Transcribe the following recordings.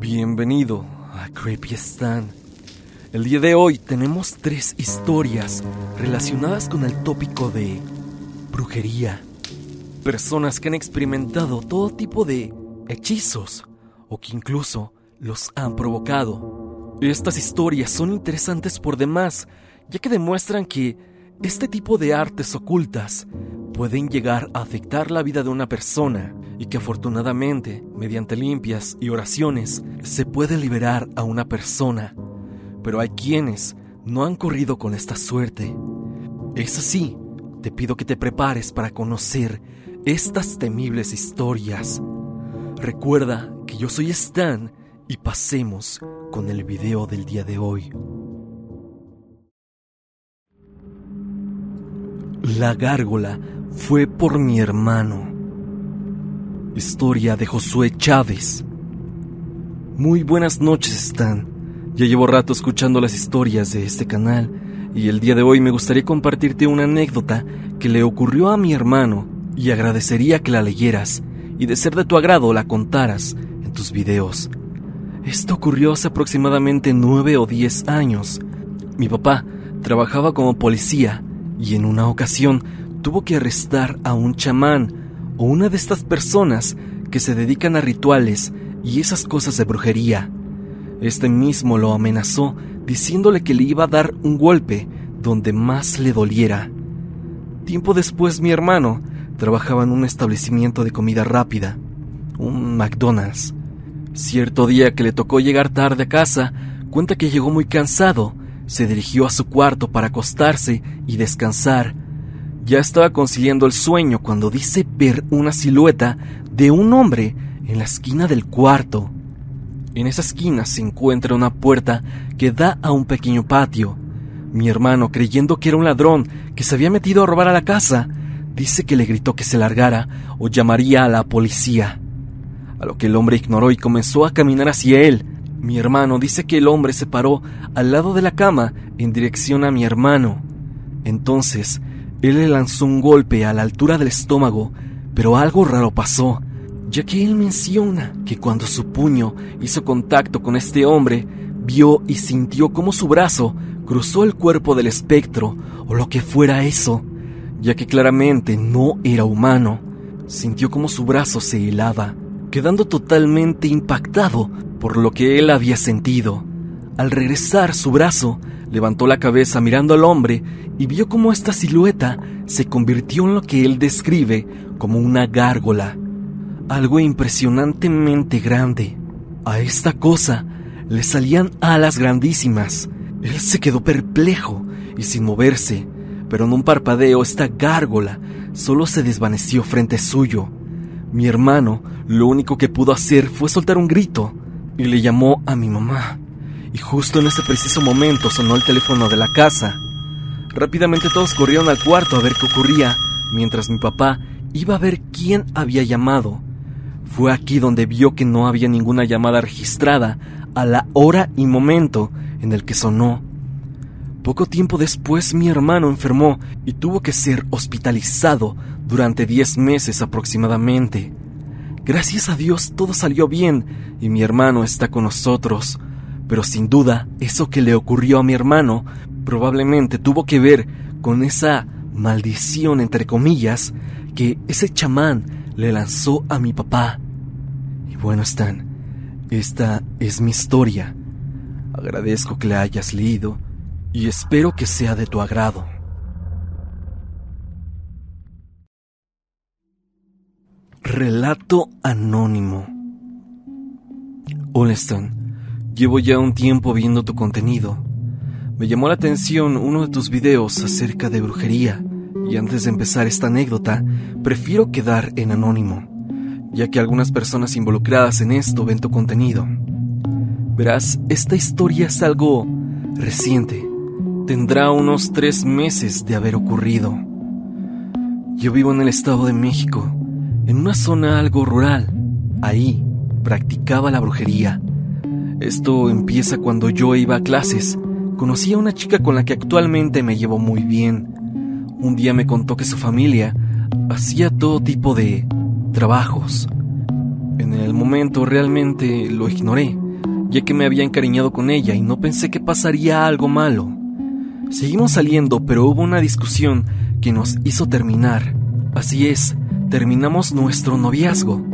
Bienvenido a Creepy Stan. El día de hoy tenemos tres historias relacionadas con el tópico de brujería. Personas que han experimentado todo tipo de hechizos o que incluso los han provocado. Estas historias son interesantes por demás, ya que demuestran que este tipo de artes ocultas pueden llegar a afectar la vida de una persona y que afortunadamente, mediante limpias y oraciones, se puede liberar a una persona. Pero hay quienes no han corrido con esta suerte. Es así, te pido que te prepares para conocer estas temibles historias. Recuerda que yo soy Stan y pasemos con el video del día de hoy. La gárgola fue por mi hermano. Historia de Josué Chávez. Muy buenas noches, Stan. Ya llevo rato escuchando las historias de este canal y el día de hoy me gustaría compartirte una anécdota que le ocurrió a mi hermano y agradecería que la leyeras y de ser de tu agrado la contaras en tus videos. Esto ocurrió hace aproximadamente nueve o diez años. Mi papá trabajaba como policía y en una ocasión tuvo que arrestar a un chamán o una de estas personas que se dedican a rituales y esas cosas de brujería. Este mismo lo amenazó diciéndole que le iba a dar un golpe donde más le doliera. Tiempo después mi hermano trabajaba en un establecimiento de comida rápida, un McDonald's. Cierto día que le tocó llegar tarde a casa, cuenta que llegó muy cansado, se dirigió a su cuarto para acostarse y descansar, ya estaba conciliando el sueño cuando dice ver una silueta de un hombre en la esquina del cuarto. En esa esquina se encuentra una puerta que da a un pequeño patio. Mi hermano, creyendo que era un ladrón que se había metido a robar a la casa, dice que le gritó que se largara o llamaría a la policía. A lo que el hombre ignoró y comenzó a caminar hacia él. Mi hermano dice que el hombre se paró al lado de la cama en dirección a mi hermano. Entonces él le lanzó un golpe a la altura del estómago, pero algo raro pasó, ya que él menciona que cuando su puño hizo contacto con este hombre, vio y sintió como su brazo cruzó el cuerpo del espectro, o lo que fuera eso, ya que claramente no era humano. Sintió como su brazo se helaba, quedando totalmente impactado por lo que él había sentido. Al regresar su brazo, levantó la cabeza mirando al hombre y vio cómo esta silueta se convirtió en lo que él describe como una gárgola, algo impresionantemente grande. A esta cosa le salían alas grandísimas. Él se quedó perplejo y sin moverse, pero en un parpadeo esta gárgola solo se desvaneció frente suyo. Mi hermano lo único que pudo hacer fue soltar un grito y le llamó a mi mamá. Y justo en ese preciso momento sonó el teléfono de la casa. Rápidamente todos corrieron al cuarto a ver qué ocurría, mientras mi papá iba a ver quién había llamado. Fue aquí donde vio que no había ninguna llamada registrada a la hora y momento en el que sonó. Poco tiempo después mi hermano enfermó y tuvo que ser hospitalizado durante 10 meses aproximadamente. Gracias a Dios todo salió bien y mi hermano está con nosotros, pero sin duda eso que le ocurrió a mi hermano probablemente tuvo que ver con esa maldición, entre comillas, que ese chamán le lanzó a mi papá. Y bueno, Stan, esta es mi historia. Agradezco que la hayas leído y espero que sea de tu agrado. Relato anónimo. Hola llevo ya un tiempo viendo tu contenido me llamó la atención uno de tus videos acerca de brujería, y antes de empezar esta anécdota, prefiero quedar en anónimo, ya que algunas personas involucradas en esto ven tu contenido. Verás, esta historia es algo reciente. Tendrá unos tres meses de haber ocurrido. Yo vivo en el Estado de México, en una zona algo rural. Ahí practicaba la brujería. Esto empieza cuando yo iba a clases conocí a una chica con la que actualmente me llevo muy bien. Un día me contó que su familia hacía todo tipo de trabajos. En el momento realmente lo ignoré, ya que me había encariñado con ella y no pensé que pasaría algo malo. Seguimos saliendo, pero hubo una discusión que nos hizo terminar. Así es, terminamos nuestro noviazgo.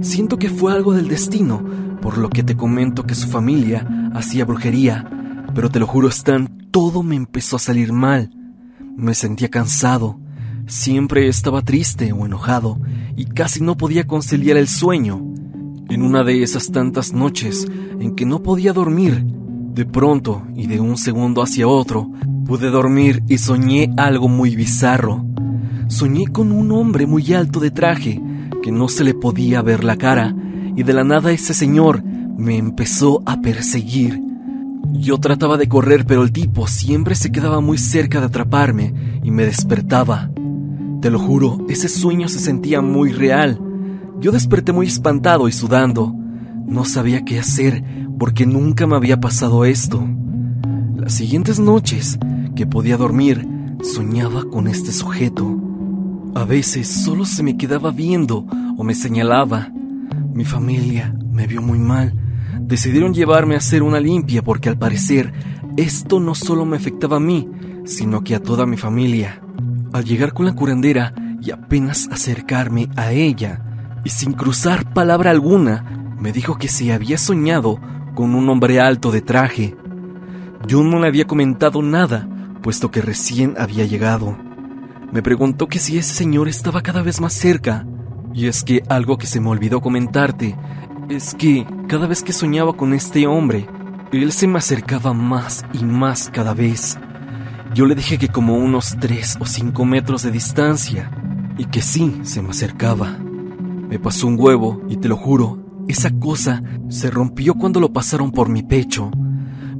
Siento que fue algo del destino, por lo que te comento que su familia hacía brujería, pero te lo juro, Stan, todo me empezó a salir mal. Me sentía cansado, siempre estaba triste o enojado y casi no podía conciliar el sueño. En una de esas tantas noches en que no podía dormir, de pronto y de un segundo hacia otro, pude dormir y soñé algo muy bizarro. Soñé con un hombre muy alto de traje, que no se le podía ver la cara, y de la nada ese señor me empezó a perseguir. Yo trataba de correr, pero el tipo siempre se quedaba muy cerca de atraparme y me despertaba. Te lo juro, ese sueño se sentía muy real. Yo desperté muy espantado y sudando. No sabía qué hacer porque nunca me había pasado esto. Las siguientes noches que podía dormir, soñaba con este sujeto. A veces solo se me quedaba viendo o me señalaba. Mi familia me vio muy mal. Decidieron llevarme a hacer una limpia porque al parecer esto no solo me afectaba a mí, sino que a toda mi familia. Al llegar con la curandera y apenas acercarme a ella, y sin cruzar palabra alguna, me dijo que se había soñado con un hombre alto de traje. Yo no le había comentado nada, puesto que recién había llegado. Me preguntó que si ese señor estaba cada vez más cerca. Y es que algo que se me olvidó comentarte es que cada vez que soñaba con este hombre, él se me acercaba más y más cada vez. Yo le dije que como unos 3 o 5 metros de distancia, y que sí, se me acercaba. Me pasó un huevo, y te lo juro, esa cosa se rompió cuando lo pasaron por mi pecho.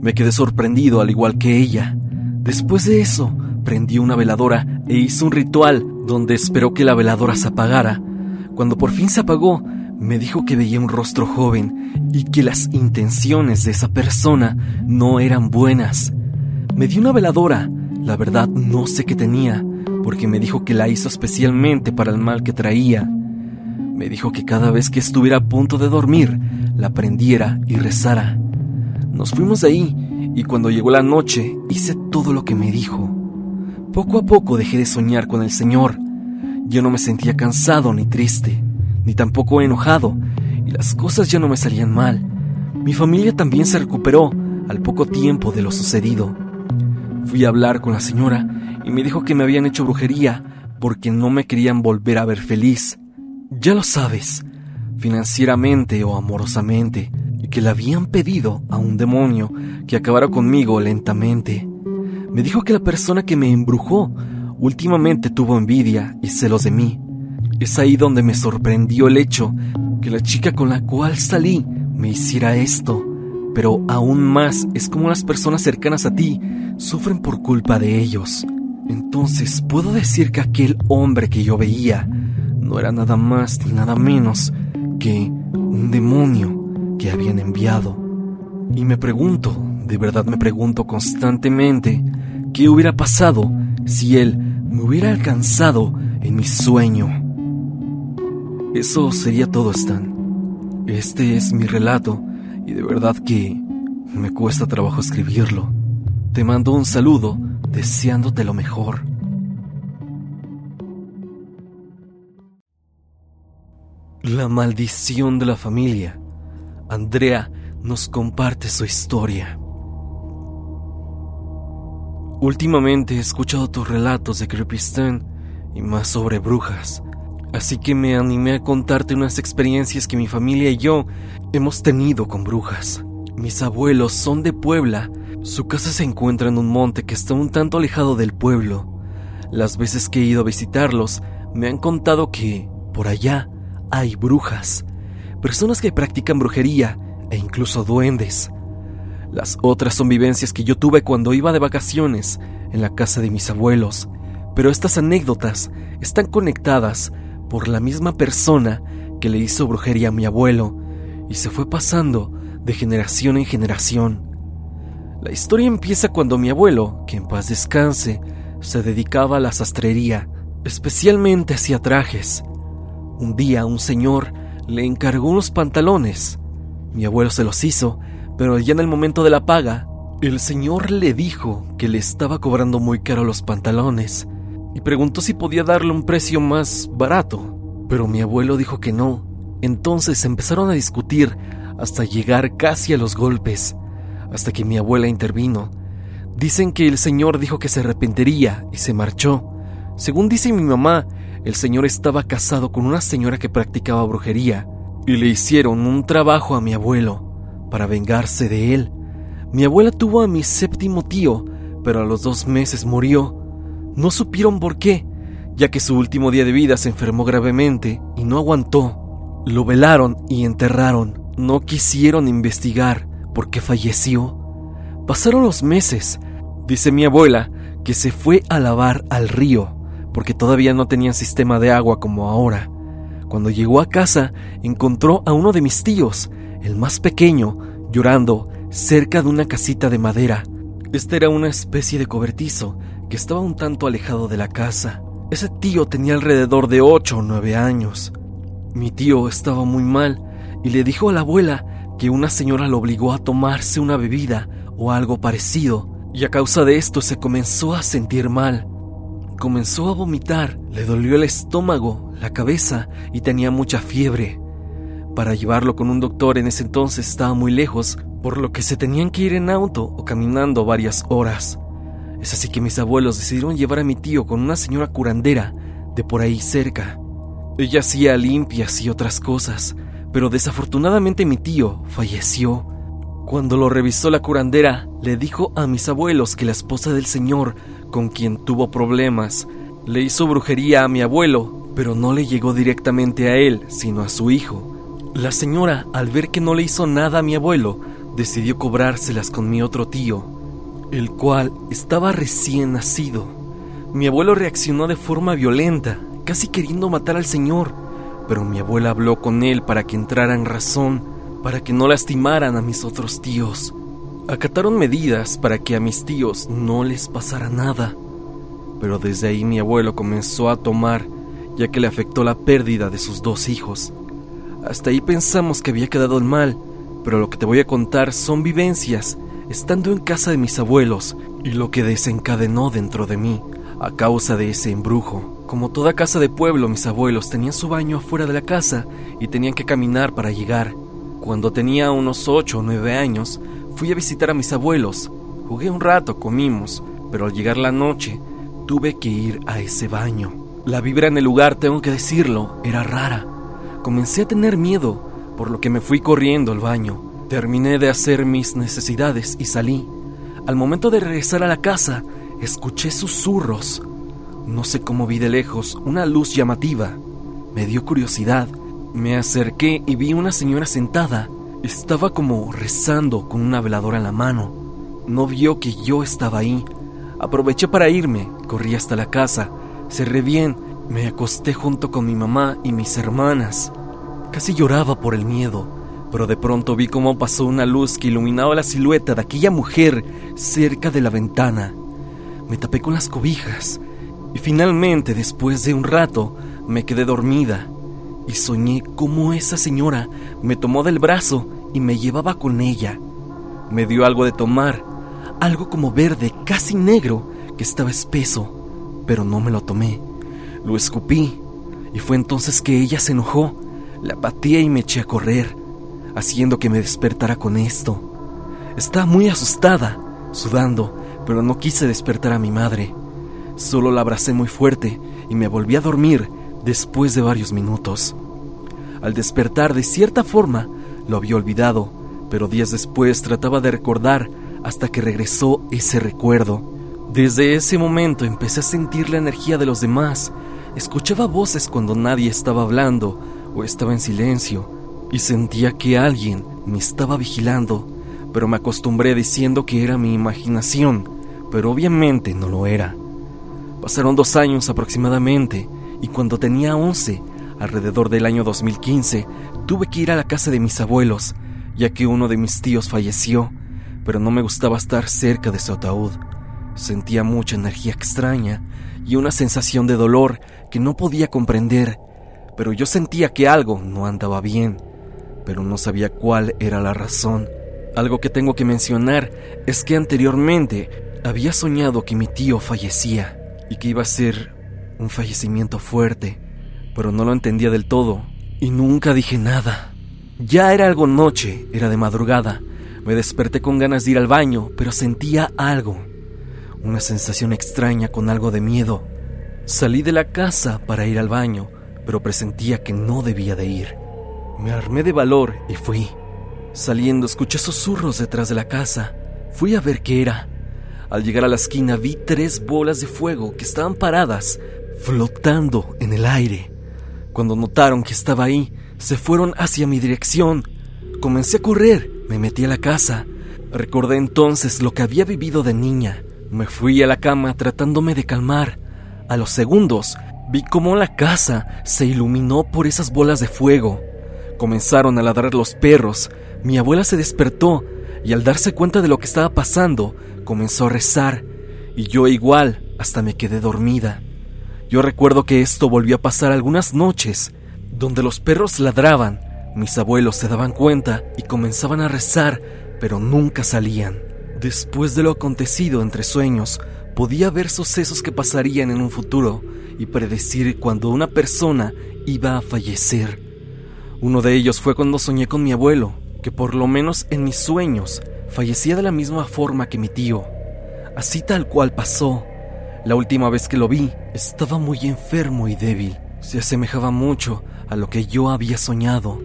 Me quedé sorprendido al igual que ella. Después de eso, prendí una veladora e hice un ritual donde esperó que la veladora se apagara. Cuando por fin se apagó, me dijo que veía un rostro joven y que las intenciones de esa persona no eran buenas. Me dio una veladora la verdad no sé qué tenía, porque me dijo que la hizo especialmente para el mal que traía. Me dijo que cada vez que estuviera a punto de dormir, la prendiera y rezara. Nos fuimos de ahí y cuando llegó la noche hice todo lo que me dijo. Poco a poco dejé de soñar con el Señor. Yo no me sentía cansado ni triste, ni tampoco enojado, y las cosas ya no me salían mal. Mi familia también se recuperó al poco tiempo de lo sucedido. Fui a hablar con la señora y me dijo que me habían hecho brujería porque no me querían volver a ver feliz. Ya lo sabes, financieramente o amorosamente, y que le habían pedido a un demonio que acabara conmigo lentamente. Me dijo que la persona que me embrujó últimamente tuvo envidia y celos de mí. Es ahí donde me sorprendió el hecho que la chica con la cual salí me hiciera esto pero aún más es como las personas cercanas a ti sufren por culpa de ellos. Entonces puedo decir que aquel hombre que yo veía no era nada más ni nada menos que un demonio que habían enviado. Y me pregunto, de verdad me pregunto constantemente, ¿qué hubiera pasado si él me hubiera alcanzado en mi sueño? Eso sería todo, Stan. Este es mi relato y de verdad que me cuesta trabajo escribirlo. Te mando un saludo deseándote lo mejor. La maldición de la familia. Andrea nos comparte su historia. Últimamente he escuchado tus relatos de Creepystan y más sobre brujas, así que me animé a contarte unas experiencias que mi familia y yo hemos tenido con brujas. Mis abuelos son de Puebla. Su casa se encuentra en un monte que está un tanto alejado del pueblo. Las veces que he ido a visitarlos, me han contado que, por allá, hay brujas, personas que practican brujería e incluso duendes. Las otras son vivencias que yo tuve cuando iba de vacaciones en la casa de mis abuelos, pero estas anécdotas están conectadas por la misma persona que le hizo brujería a mi abuelo y se fue pasando de generación en generación. La historia empieza cuando mi abuelo, que en paz descanse, se dedicaba a la sastrería, especialmente hacía trajes. Un día un señor le encargó unos pantalones. Mi abuelo se los hizo, pero ya en el momento de la paga, el señor le dijo que le estaba cobrando muy caro los pantalones y preguntó si podía darle un precio más barato, pero mi abuelo dijo que no. Entonces empezaron a discutir hasta llegar casi a los golpes, hasta que mi abuela intervino. Dicen que el señor dijo que se arrepentiría y se marchó. Según dice mi mamá, el señor estaba casado con una señora que practicaba brujería y le hicieron un trabajo a mi abuelo para vengarse de él. Mi abuela tuvo a mi séptimo tío, pero a los dos meses murió. No supieron por qué, ya que su último día de vida se enfermó gravemente y no aguantó. Lo velaron y enterraron. No quisieron investigar por qué falleció. Pasaron los meses. Dice mi abuela que se fue a lavar al río, porque todavía no tenían sistema de agua como ahora. Cuando llegó a casa, encontró a uno de mis tíos, el más pequeño, llorando cerca de una casita de madera. Este era una especie de cobertizo que estaba un tanto alejado de la casa. Ese tío tenía alrededor de ocho o nueve años. Mi tío estaba muy mal y le dijo a la abuela que una señora lo obligó a tomarse una bebida o algo parecido, y a causa de esto se comenzó a sentir mal. Comenzó a vomitar, le dolió el estómago, la cabeza y tenía mucha fiebre. Para llevarlo con un doctor en ese entonces estaba muy lejos, por lo que se tenían que ir en auto o caminando varias horas. Es así que mis abuelos decidieron llevar a mi tío con una señora curandera de por ahí cerca. Ella hacía limpias y otras cosas, pero desafortunadamente mi tío falleció. Cuando lo revisó la curandera, le dijo a mis abuelos que la esposa del señor, con quien tuvo problemas, le hizo brujería a mi abuelo, pero no le llegó directamente a él, sino a su hijo. La señora, al ver que no le hizo nada a mi abuelo, decidió cobrárselas con mi otro tío, el cual estaba recién nacido. Mi abuelo reaccionó de forma violenta, casi queriendo matar al señor, pero mi abuela habló con él para que entrara en razón, para que no lastimaran a mis otros tíos. Acataron medidas para que a mis tíos no les pasara nada. Pero desde ahí mi abuelo comenzó a tomar, ya que le afectó la pérdida de sus dos hijos. Hasta ahí pensamos que había quedado el mal, pero lo que te voy a contar son vivencias estando en casa de mis abuelos y lo que desencadenó dentro de mí a causa de ese embrujo. Como toda casa de pueblo, mis abuelos tenían su baño afuera de la casa y tenían que caminar para llegar. Cuando tenía unos ocho o nueve años, fui a visitar a mis abuelos. Jugué un rato, comimos, pero al llegar la noche, tuve que ir a ese baño. La vibra en el lugar, tengo que decirlo, era rara. Comencé a tener miedo, por lo que me fui corriendo al baño. Terminé de hacer mis necesidades y salí. Al momento de regresar a la casa, escuché susurros. No sé cómo vi de lejos una luz llamativa. Me dio curiosidad. Me acerqué y vi una señora sentada. Estaba como rezando con una veladora en la mano. No vio que yo estaba ahí. Aproveché para irme, corrí hasta la casa, cerré bien, me acosté junto con mi mamá y mis hermanas. Casi lloraba por el miedo pero de pronto vi cómo pasó una luz que iluminaba la silueta de aquella mujer cerca de la ventana. Me tapé con las cobijas y finalmente, después de un rato, me quedé dormida y soñé cómo esa señora me tomó del brazo y me llevaba con ella. Me dio algo de tomar, algo como verde, casi negro, que estaba espeso, pero no me lo tomé. Lo escupí y fue entonces que ella se enojó. La pateé y me eché a correr haciendo que me despertara con esto. Estaba muy asustada, sudando, pero no quise despertar a mi madre. Solo la abracé muy fuerte y me volví a dormir después de varios minutos. Al despertar, de cierta forma, lo había olvidado, pero días después trataba de recordar hasta que regresó ese recuerdo. Desde ese momento empecé a sentir la energía de los demás. Escuchaba voces cuando nadie estaba hablando o estaba en silencio y sentía que alguien me estaba vigilando, pero me acostumbré diciendo que era mi imaginación, pero obviamente no lo era. Pasaron dos años aproximadamente y cuando tenía once, alrededor del año 2015, tuve que ir a la casa de mis abuelos, ya que uno de mis tíos falleció, pero no me gustaba estar cerca de su ataúd. Sentía mucha energía extraña y una sensación de dolor que no podía comprender, pero yo sentía que algo no andaba bien pero no sabía cuál era la razón. Algo que tengo que mencionar es que anteriormente había soñado que mi tío fallecía y que iba a ser un fallecimiento fuerte, pero no lo entendía del todo y nunca dije nada. Ya era algo noche, era de madrugada. Me desperté con ganas de ir al baño, pero sentía algo, una sensación extraña con algo de miedo. Salí de la casa para ir al baño, pero presentía que no debía de ir. Me armé de valor y fui. Saliendo escuché susurros detrás de la casa. Fui a ver qué era. Al llegar a la esquina vi tres bolas de fuego que estaban paradas, flotando en el aire. Cuando notaron que estaba ahí, se fueron hacia mi dirección. Comencé a correr, me metí a la casa. Recordé entonces lo que había vivido de niña. Me fui a la cama tratándome de calmar. A los segundos vi cómo la casa se iluminó por esas bolas de fuego. Comenzaron a ladrar los perros. Mi abuela se despertó y al darse cuenta de lo que estaba pasando, comenzó a rezar. Y yo igual, hasta me quedé dormida. Yo recuerdo que esto volvió a pasar algunas noches, donde los perros ladraban, mis abuelos se daban cuenta y comenzaban a rezar, pero nunca salían. Después de lo acontecido entre sueños, podía ver sucesos que pasarían en un futuro y predecir cuando una persona iba a fallecer. Uno de ellos fue cuando soñé con mi abuelo, que por lo menos en mis sueños fallecía de la misma forma que mi tío. Así tal cual pasó. La última vez que lo vi, estaba muy enfermo y débil. Se asemejaba mucho a lo que yo había soñado.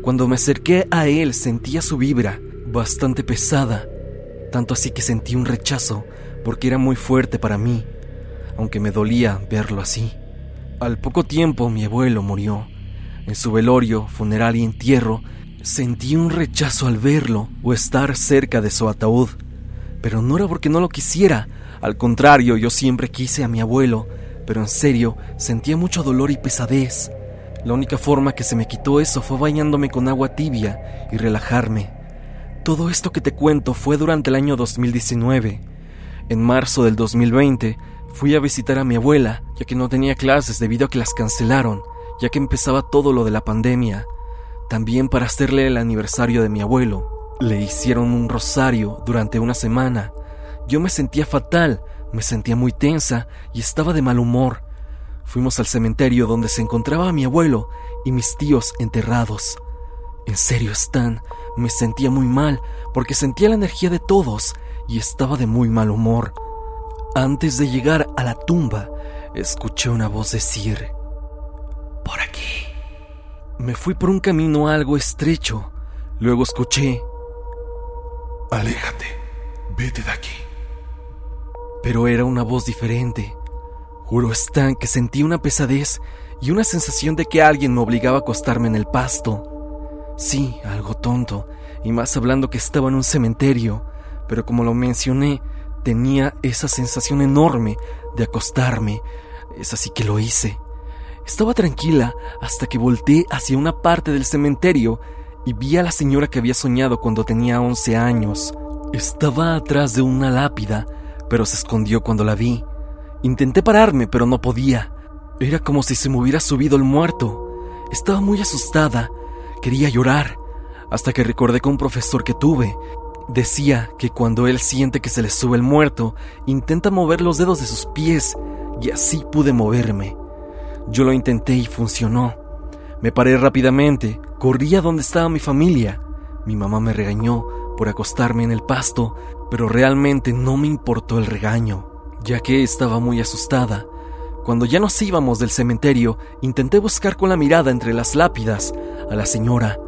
Cuando me acerqué a él sentía su vibra, bastante pesada, tanto así que sentí un rechazo porque era muy fuerte para mí, aunque me dolía verlo así. Al poco tiempo mi abuelo murió. En su velorio, funeral y entierro, sentí un rechazo al verlo o estar cerca de su ataúd. Pero no era porque no lo quisiera, al contrario, yo siempre quise a mi abuelo, pero en serio sentía mucho dolor y pesadez. La única forma que se me quitó eso fue bañándome con agua tibia y relajarme. Todo esto que te cuento fue durante el año 2019. En marzo del 2020 fui a visitar a mi abuela, ya que no tenía clases debido a que las cancelaron ya que empezaba todo lo de la pandemia. También para hacerle el aniversario de mi abuelo. Le hicieron un rosario durante una semana. Yo me sentía fatal, me sentía muy tensa y estaba de mal humor. Fuimos al cementerio donde se encontraba mi abuelo y mis tíos enterrados. En serio, Stan, me sentía muy mal porque sentía la energía de todos y estaba de muy mal humor. Antes de llegar a la tumba, escuché una voz decir, por aquí. Me fui por un camino algo estrecho. Luego escuché... Aléjate. Vete de aquí. Pero era una voz diferente. Juro Stan que sentí una pesadez y una sensación de que alguien me obligaba a acostarme en el pasto. Sí, algo tonto, y más hablando que estaba en un cementerio, pero como lo mencioné, tenía esa sensación enorme de acostarme. Es así que lo hice. Estaba tranquila hasta que volteé hacia una parte del cementerio y vi a la señora que había soñado cuando tenía 11 años. Estaba atrás de una lápida, pero se escondió cuando la vi. Intenté pararme, pero no podía. Era como si se me hubiera subido el muerto. Estaba muy asustada. Quería llorar, hasta que recordé que un profesor que tuve decía que cuando él siente que se le sube el muerto, intenta mover los dedos de sus pies, y así pude moverme. Yo lo intenté y funcionó. Me paré rápidamente, corrí a donde estaba mi familia. Mi mamá me regañó por acostarme en el pasto, pero realmente no me importó el regaño, ya que estaba muy asustada. Cuando ya nos íbamos del cementerio, intenté buscar con la mirada entre las lápidas a la señora.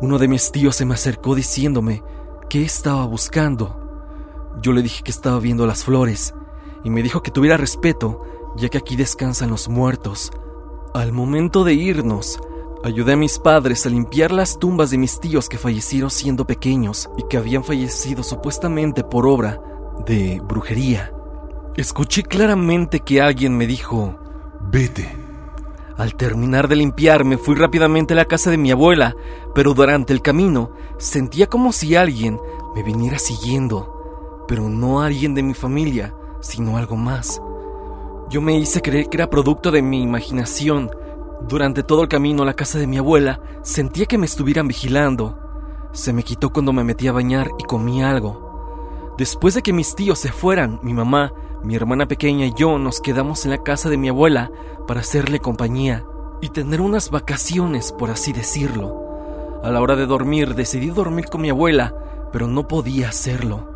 Uno de mis tíos se me acercó diciéndome qué estaba buscando. Yo le dije que estaba viendo las flores y me dijo que tuviera respeto ya que aquí descansan los muertos. Al momento de irnos, ayudé a mis padres a limpiar las tumbas de mis tíos que fallecieron siendo pequeños y que habían fallecido supuestamente por obra de brujería. Escuché claramente que alguien me dijo, Vete. Al terminar de limpiar me fui rápidamente a la casa de mi abuela, pero durante el camino sentía como si alguien me viniera siguiendo, pero no alguien de mi familia, sino algo más. Yo me hice creer que era producto de mi imaginación. Durante todo el camino a la casa de mi abuela, sentía que me estuvieran vigilando. Se me quitó cuando me metí a bañar y comí algo. Después de que mis tíos se fueran, mi mamá, mi hermana pequeña y yo nos quedamos en la casa de mi abuela para hacerle compañía y tener unas vacaciones, por así decirlo. A la hora de dormir decidí dormir con mi abuela, pero no podía hacerlo.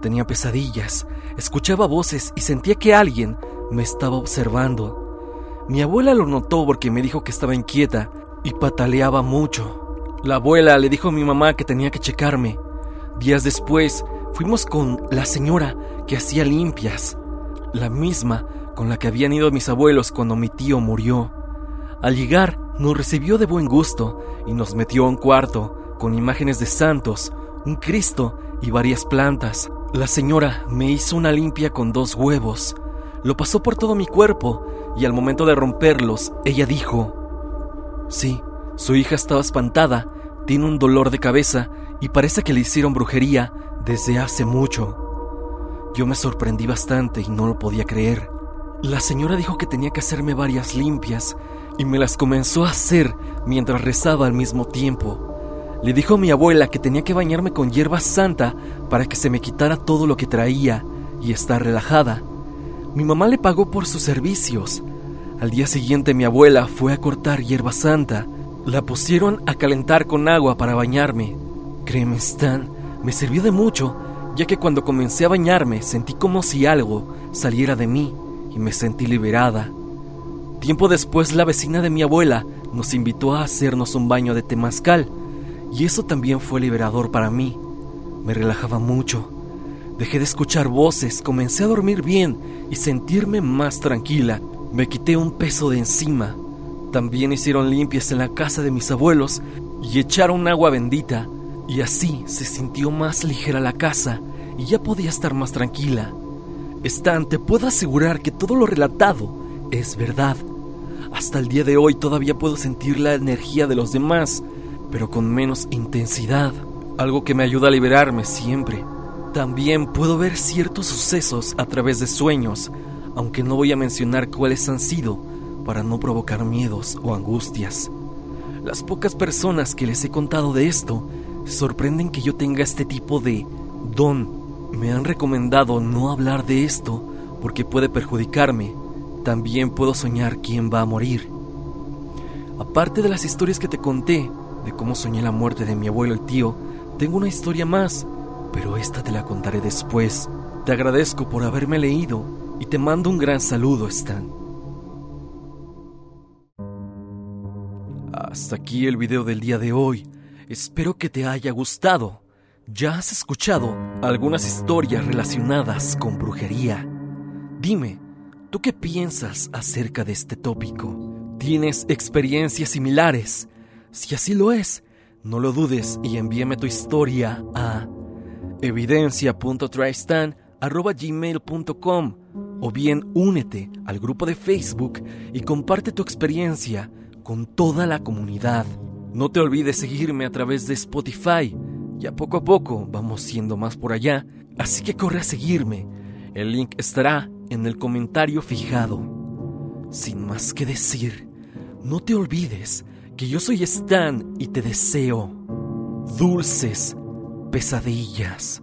Tenía pesadillas, escuchaba voces y sentía que alguien me estaba observando. Mi abuela lo notó porque me dijo que estaba inquieta y pataleaba mucho. La abuela le dijo a mi mamá que tenía que checarme. Días después fuimos con la señora que hacía limpias, la misma con la que habían ido mis abuelos cuando mi tío murió. Al llegar nos recibió de buen gusto y nos metió a un cuarto con imágenes de santos, un Cristo y varias plantas. La señora me hizo una limpia con dos huevos. Lo pasó por todo mi cuerpo y al momento de romperlos, ella dijo, sí, su hija estaba espantada, tiene un dolor de cabeza y parece que le hicieron brujería desde hace mucho. Yo me sorprendí bastante y no lo podía creer. La señora dijo que tenía que hacerme varias limpias y me las comenzó a hacer mientras rezaba al mismo tiempo. Le dijo a mi abuela que tenía que bañarme con hierba santa para que se me quitara todo lo que traía y estar relajada. Mi mamá le pagó por sus servicios. Al día siguiente mi abuela fue a cortar hierba santa. La pusieron a calentar con agua para bañarme. Créeme, Stan, me sirvió de mucho, ya que cuando comencé a bañarme sentí como si algo saliera de mí y me sentí liberada. Tiempo después la vecina de mi abuela nos invitó a hacernos un baño de temazcal y eso también fue liberador para mí. Me relajaba mucho. Dejé de escuchar voces, comencé a dormir bien y sentirme más tranquila. Me quité un peso de encima. También hicieron limpias en la casa de mis abuelos y echaron agua bendita y así se sintió más ligera la casa y ya podía estar más tranquila. Stan, te puedo asegurar que todo lo relatado es verdad. Hasta el día de hoy todavía puedo sentir la energía de los demás, pero con menos intensidad, algo que me ayuda a liberarme siempre. También puedo ver ciertos sucesos a través de sueños, aunque no voy a mencionar cuáles han sido para no provocar miedos o angustias. Las pocas personas que les he contado de esto sorprenden que yo tenga este tipo de don. Me han recomendado no hablar de esto porque puede perjudicarme también puedo soñar quién va a morir. Aparte de las historias que te conté, de cómo soñé la muerte de mi abuelo y tío, tengo una historia más, pero esta te la contaré después. Te agradezco por haberme leído y te mando un gran saludo, Stan. Hasta aquí el video del día de hoy. Espero que te haya gustado. Ya has escuchado algunas historias relacionadas con brujería. Dime, ¿Tú qué piensas acerca de este tópico? ¿Tienes experiencias similares? Si así lo es, no lo dudes y envíame tu historia a evidencia.tristan.gmail.com o bien únete al grupo de Facebook y comparte tu experiencia con toda la comunidad. No te olvides seguirme a través de Spotify. Ya poco a poco vamos siendo más por allá, así que corre a seguirme. El link estará en el comentario fijado. Sin más que decir, no te olvides que yo soy Stan y te deseo dulces pesadillas.